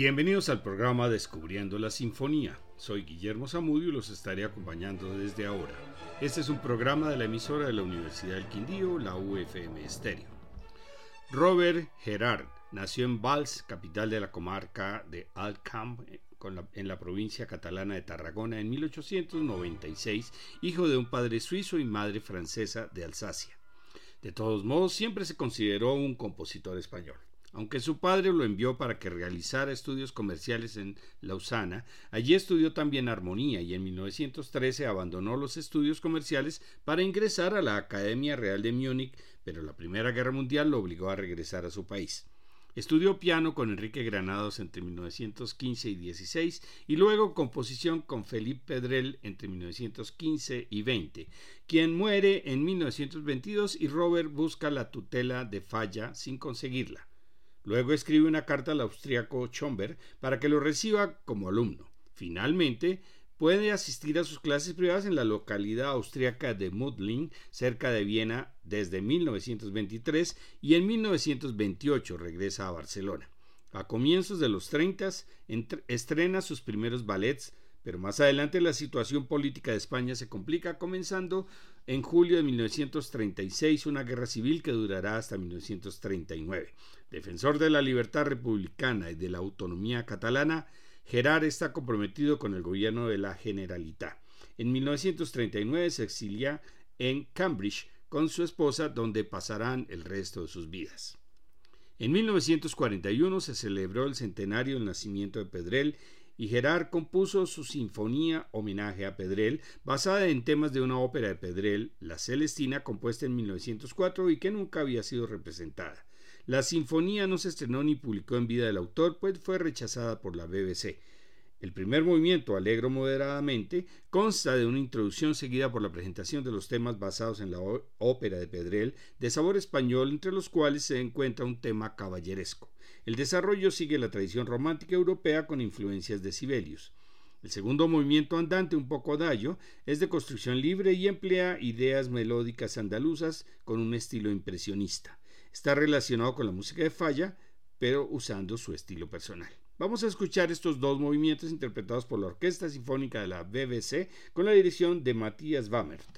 Bienvenidos al programa Descubriendo la Sinfonía. Soy Guillermo Zamudio y los estaré acompañando desde ahora. Este es un programa de la emisora de la Universidad del Quindío, la UFM Estéreo. Robert Gerard nació en Valls, capital de la comarca de Altcamp, en la provincia catalana de Tarragona, en 1896, hijo de un padre suizo y madre francesa de Alsacia. De todos modos, siempre se consideró un compositor español. Aunque su padre lo envió para que realizara estudios comerciales en Lausana, allí estudió también armonía y en 1913 abandonó los estudios comerciales para ingresar a la Academia Real de Múnich, pero la Primera Guerra Mundial lo obligó a regresar a su país. Estudió piano con Enrique Granados entre 1915 y 16 y luego composición con Felipe Pedrel entre 1915 y 20, quien muere en 1922 y Robert busca la tutela de Falla sin conseguirla. Luego escribe una carta al austriaco Schomberg para que lo reciba como alumno. Finalmente, puede asistir a sus clases privadas en la localidad austriaca de Mudling, cerca de Viena, desde 1923 y en 1928 regresa a Barcelona. A comienzos de los 30 estrena sus primeros ballets, pero más adelante la situación política de España se complica, comenzando en julio de 1936 una guerra civil que durará hasta 1939. Defensor de la libertad republicana y de la autonomía catalana, Gerard está comprometido con el gobierno de la Generalitat. En 1939 se exilia en Cambridge con su esposa, donde pasarán el resto de sus vidas. En 1941 se celebró el centenario del nacimiento de Pedrel y Gerard compuso su sinfonía homenaje a Pedrel, basada en temas de una ópera de Pedrel, La Celestina, compuesta en 1904 y que nunca había sido representada. La sinfonía no se estrenó ni publicó en vida del autor, pues fue rechazada por la BBC. El primer movimiento, alegro moderadamente, consta de una introducción seguida por la presentación de los temas basados en la ópera de Pedrel, de sabor español, entre los cuales se encuentra un tema caballeresco. El desarrollo sigue la tradición romántica europea con influencias de Sibelius. El segundo movimiento andante, un poco adagio, es de construcción libre y emplea ideas melódicas andaluzas con un estilo impresionista. Está relacionado con la música de Falla, pero usando su estilo personal. Vamos a escuchar estos dos movimientos interpretados por la Orquesta Sinfónica de la BBC con la dirección de Matthias Wamert.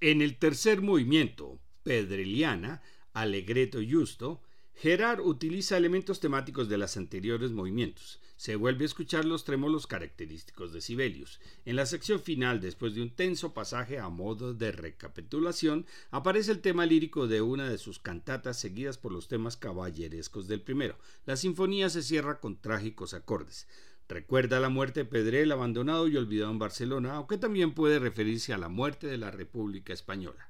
En el tercer movimiento, Pedreliana, Allegretto Justo, Gerard utiliza elementos temáticos de los anteriores movimientos. Se vuelve a escuchar los trémolos característicos de Sibelius. En la sección final, después de un tenso pasaje a modo de recapitulación, aparece el tema lírico de una de sus cantatas seguidas por los temas caballerescos del primero. La sinfonía se cierra con trágicos acordes. Recuerda la muerte de Pedrel abandonado y olvidado en Barcelona, aunque también puede referirse a la muerte de la República Española.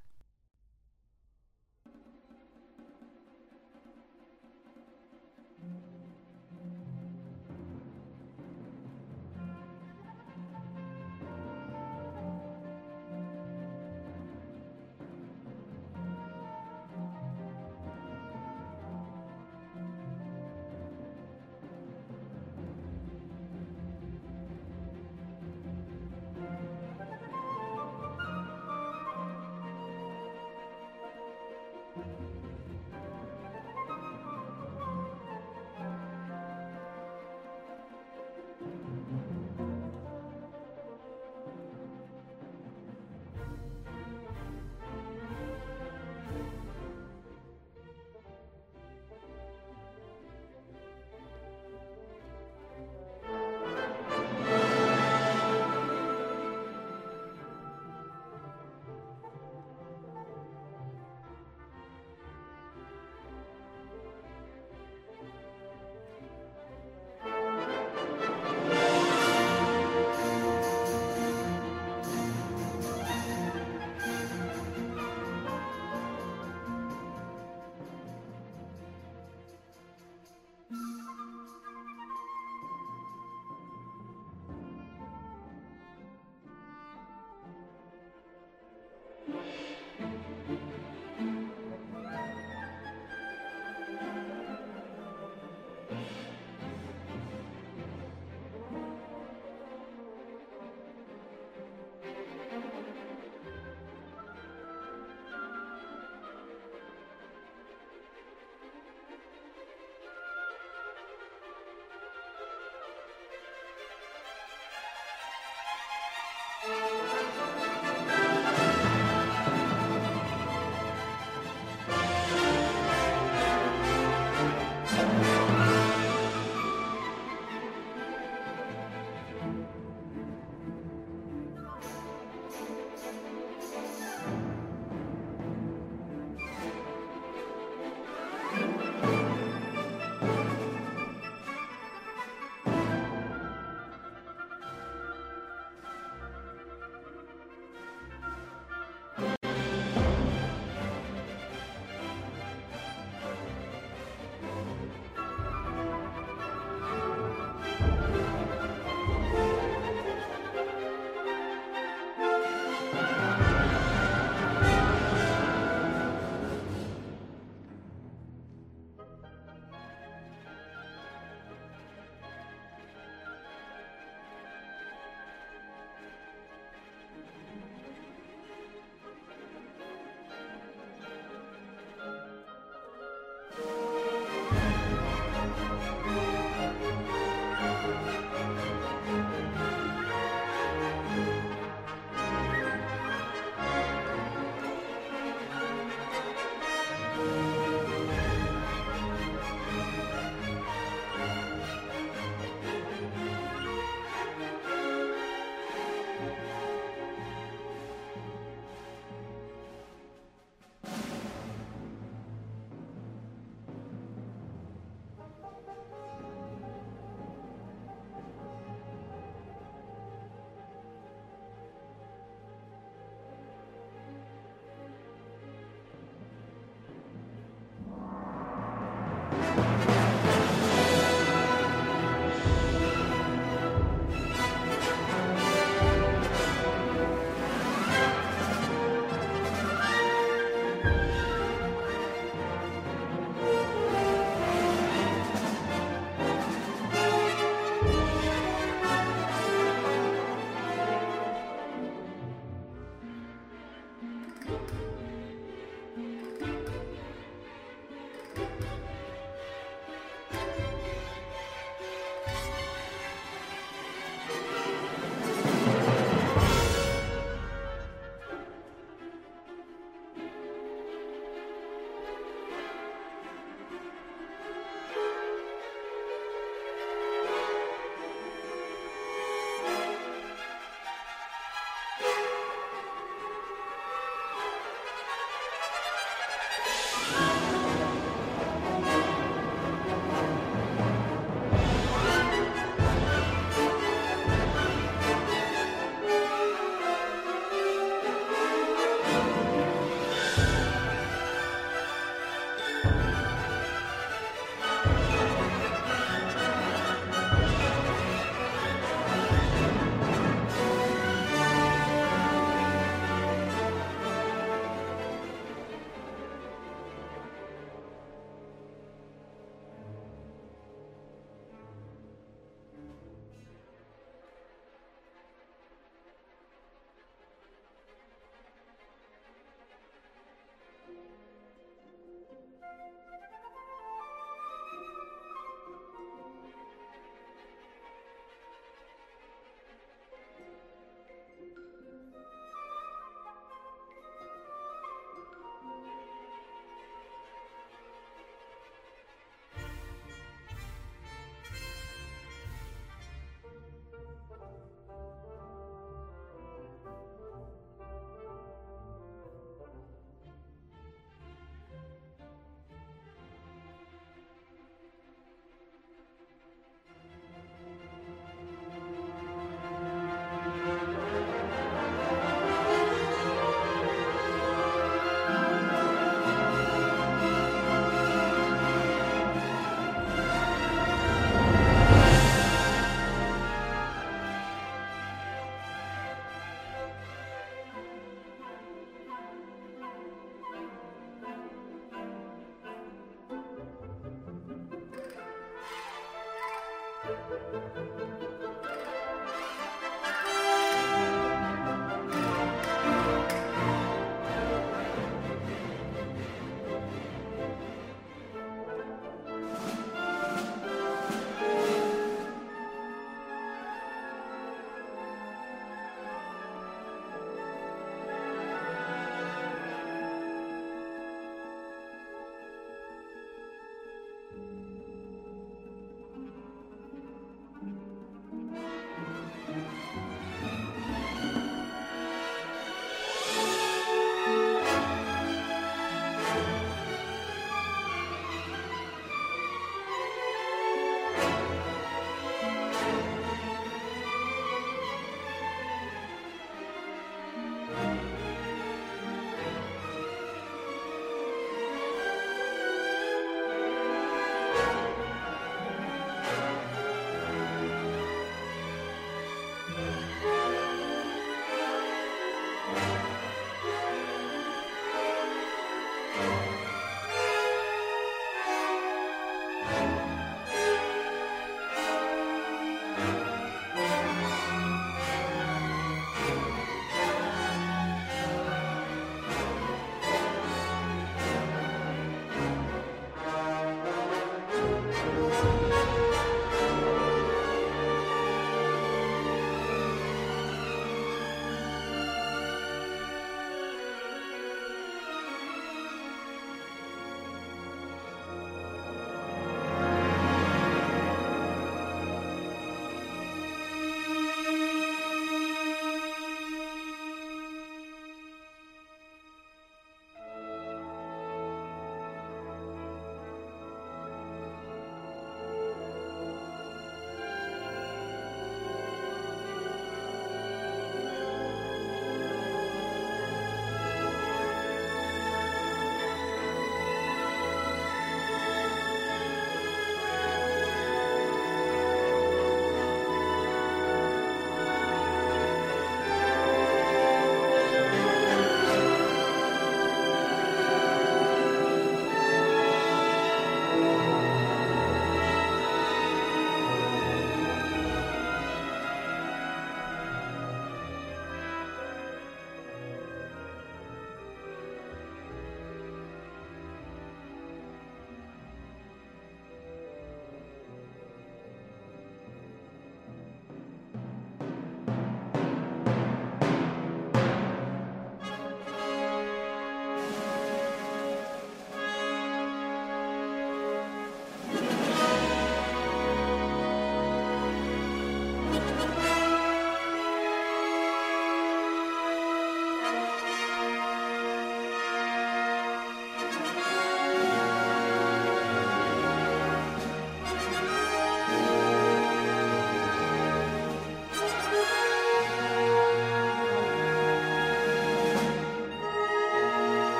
Música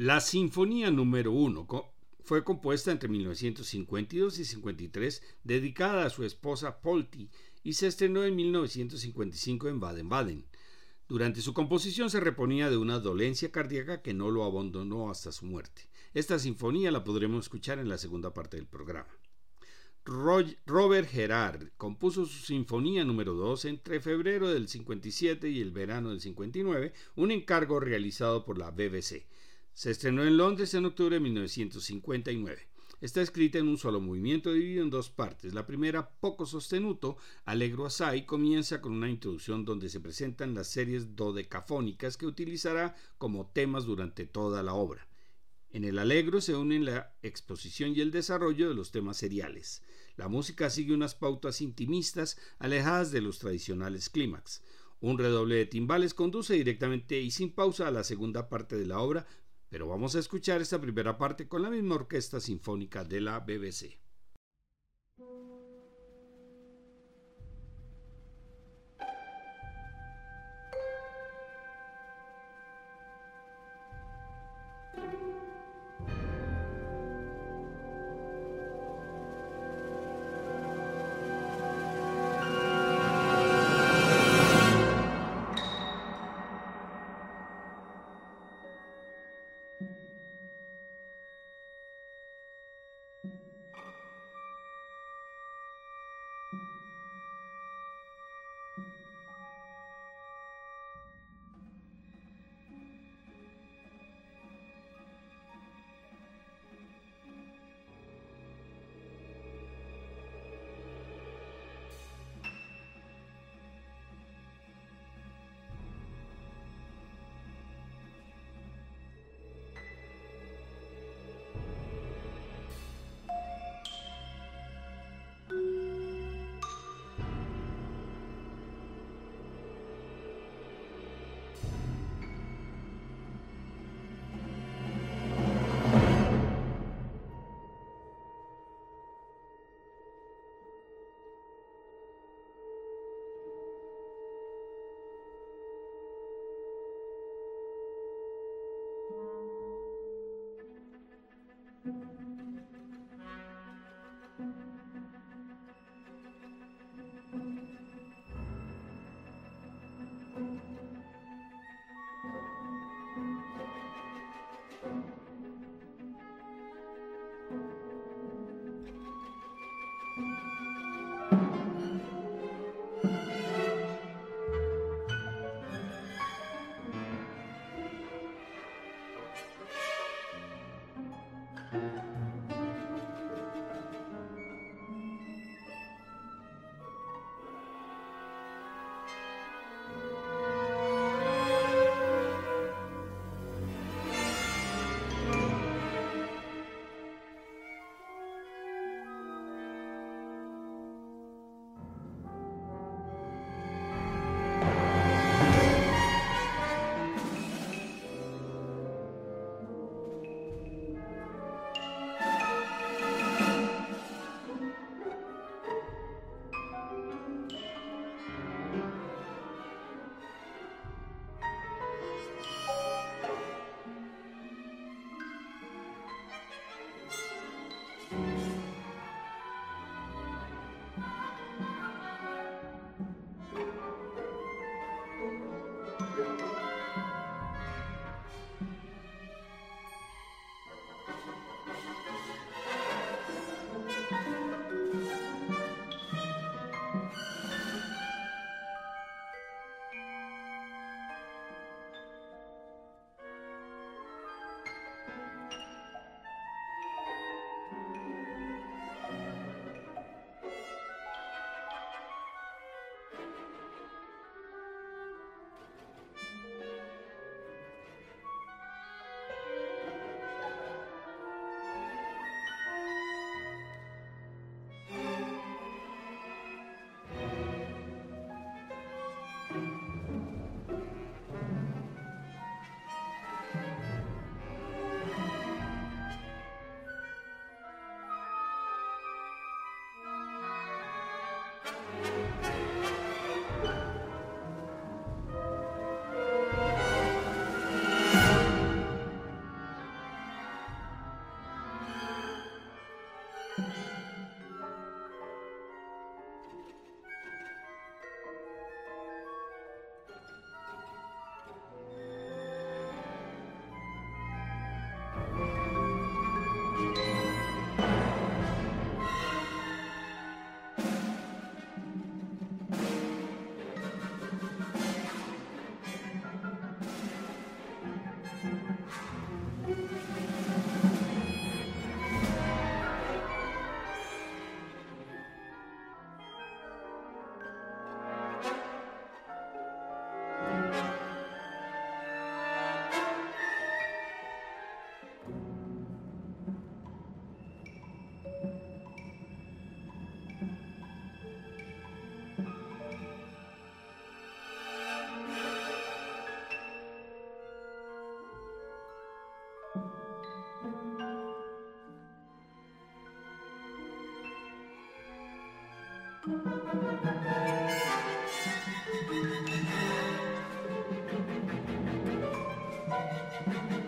La Sinfonía número 1 fue compuesta entre 1952 y 53, dedicada a su esposa Polti, y se estrenó en 1955 en Baden-Baden. Durante su composición se reponía de una dolencia cardíaca que no lo abandonó hasta su muerte. Esta sinfonía la podremos escuchar en la segunda parte del programa. Robert Gerard compuso su Sinfonía número 2 entre febrero del 57 y el verano del 59, un encargo realizado por la BBC. Se estrenó en Londres en octubre de 1959. Está escrita en un solo movimiento dividido en dos partes. La primera, poco sostenuto, Allegro Assai, comienza con una introducción donde se presentan las series dodecafónicas que utilizará como temas durante toda la obra. En el Allegro se unen la exposición y el desarrollo de los temas seriales. La música sigue unas pautas intimistas alejadas de los tradicionales clímax. Un redoble de timbales conduce directamente y sin pausa a la segunda parte de la obra, pero vamos a escuchar esta primera parte con la misma orquesta sinfónica de la BBC. Thank you.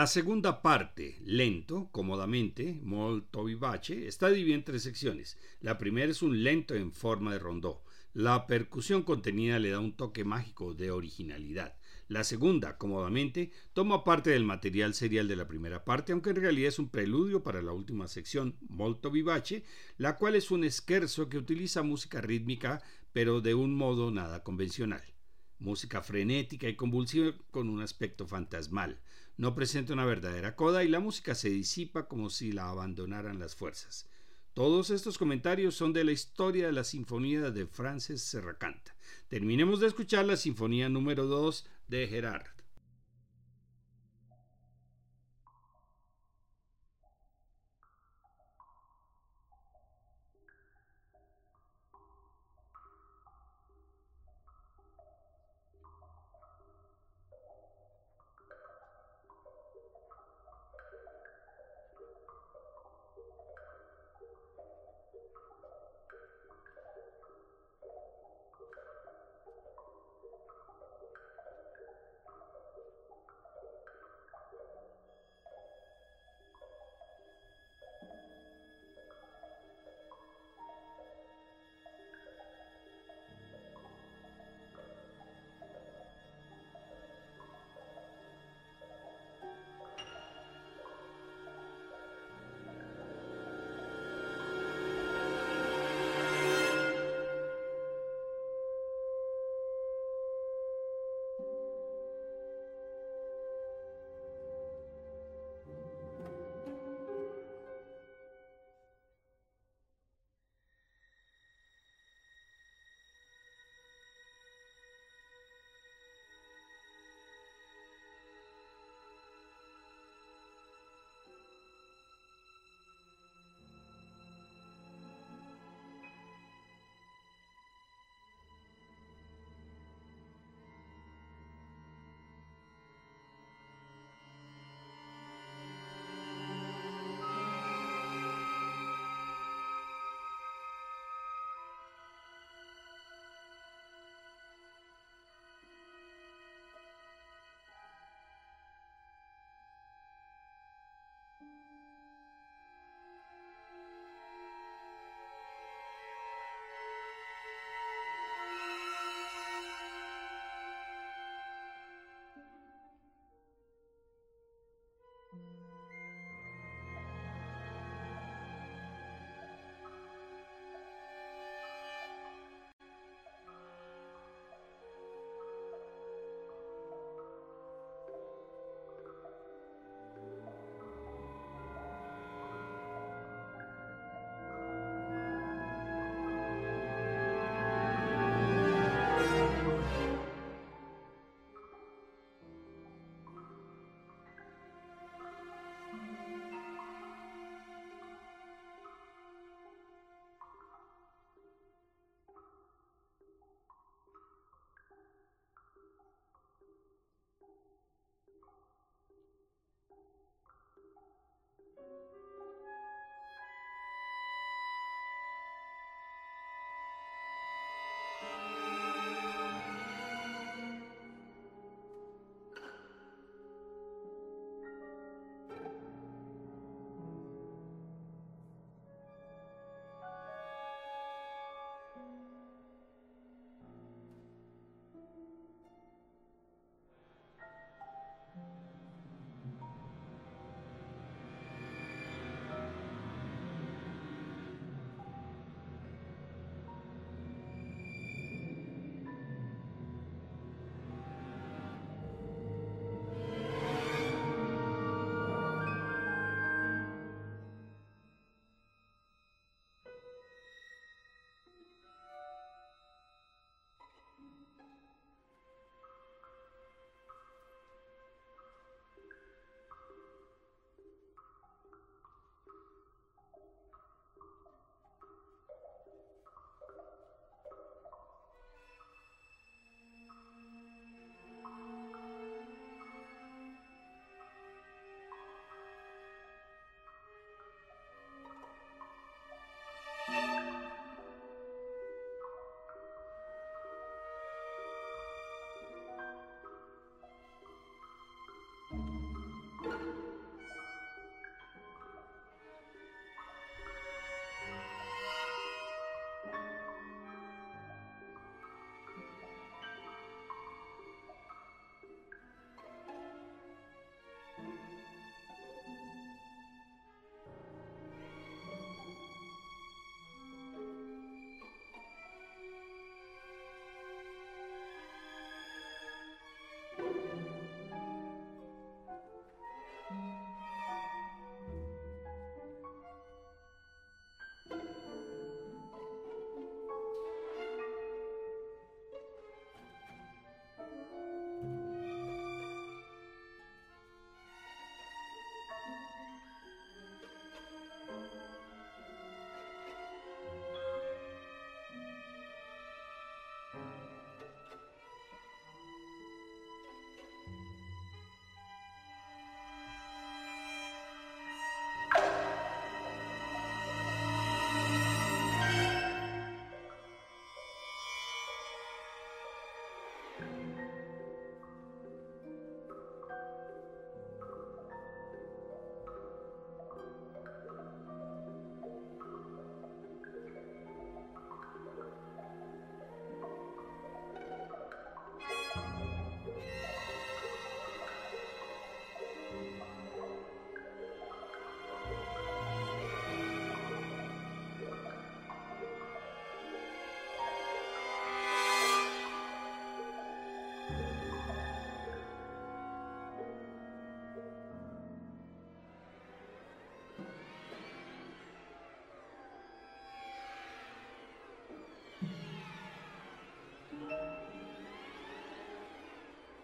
La segunda parte, lento, cómodamente, molto vivace, está dividida en tres secciones. La primera es un lento en forma de rondó. La percusión contenida le da un toque mágico de originalidad. La segunda, cómodamente, toma parte del material serial de la primera parte, aunque en realidad es un preludio para la última sección, molto vivace, la cual es un esquerzo que utiliza música rítmica, pero de un modo nada convencional. Música frenética y convulsiva con un aspecto fantasmal no presenta una verdadera coda y la música se disipa como si la abandonaran las fuerzas. Todos estos comentarios son de la historia de la sinfonía de Frances Serracanta. Terminemos de escuchar la sinfonía número 2 de Gerard.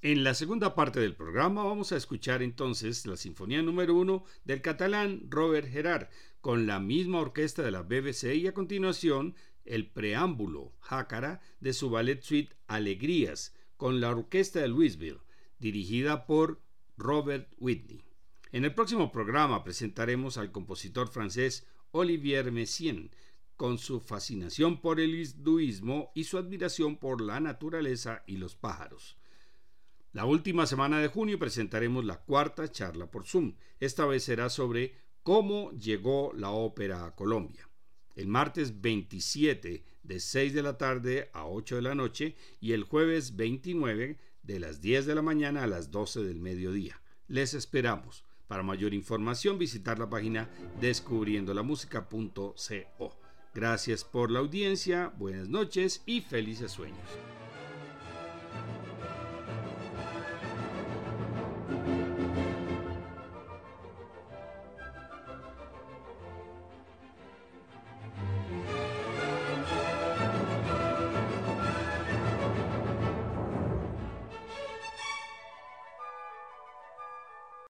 En la segunda parte del programa vamos a escuchar entonces la Sinfonía número 1 del catalán Robert Gerard con la misma orquesta de la BBC y a continuación el preámbulo Jácara de su ballet suite Alegrías con la orquesta de Louisville dirigida por Robert Whitney. En el próximo programa presentaremos al compositor francés Olivier Messiaen con su fascinación por el hinduismo y su admiración por la naturaleza y los pájaros. La última semana de junio presentaremos la cuarta charla por Zoom. Esta vez será sobre cómo llegó la ópera a Colombia. El martes 27 de 6 de la tarde a 8 de la noche y el jueves 29 de las 10 de la mañana a las 12 del mediodía. Les esperamos. Para mayor información visitar la página descubriendolamusica.co. Gracias por la audiencia, buenas noches y felices sueños.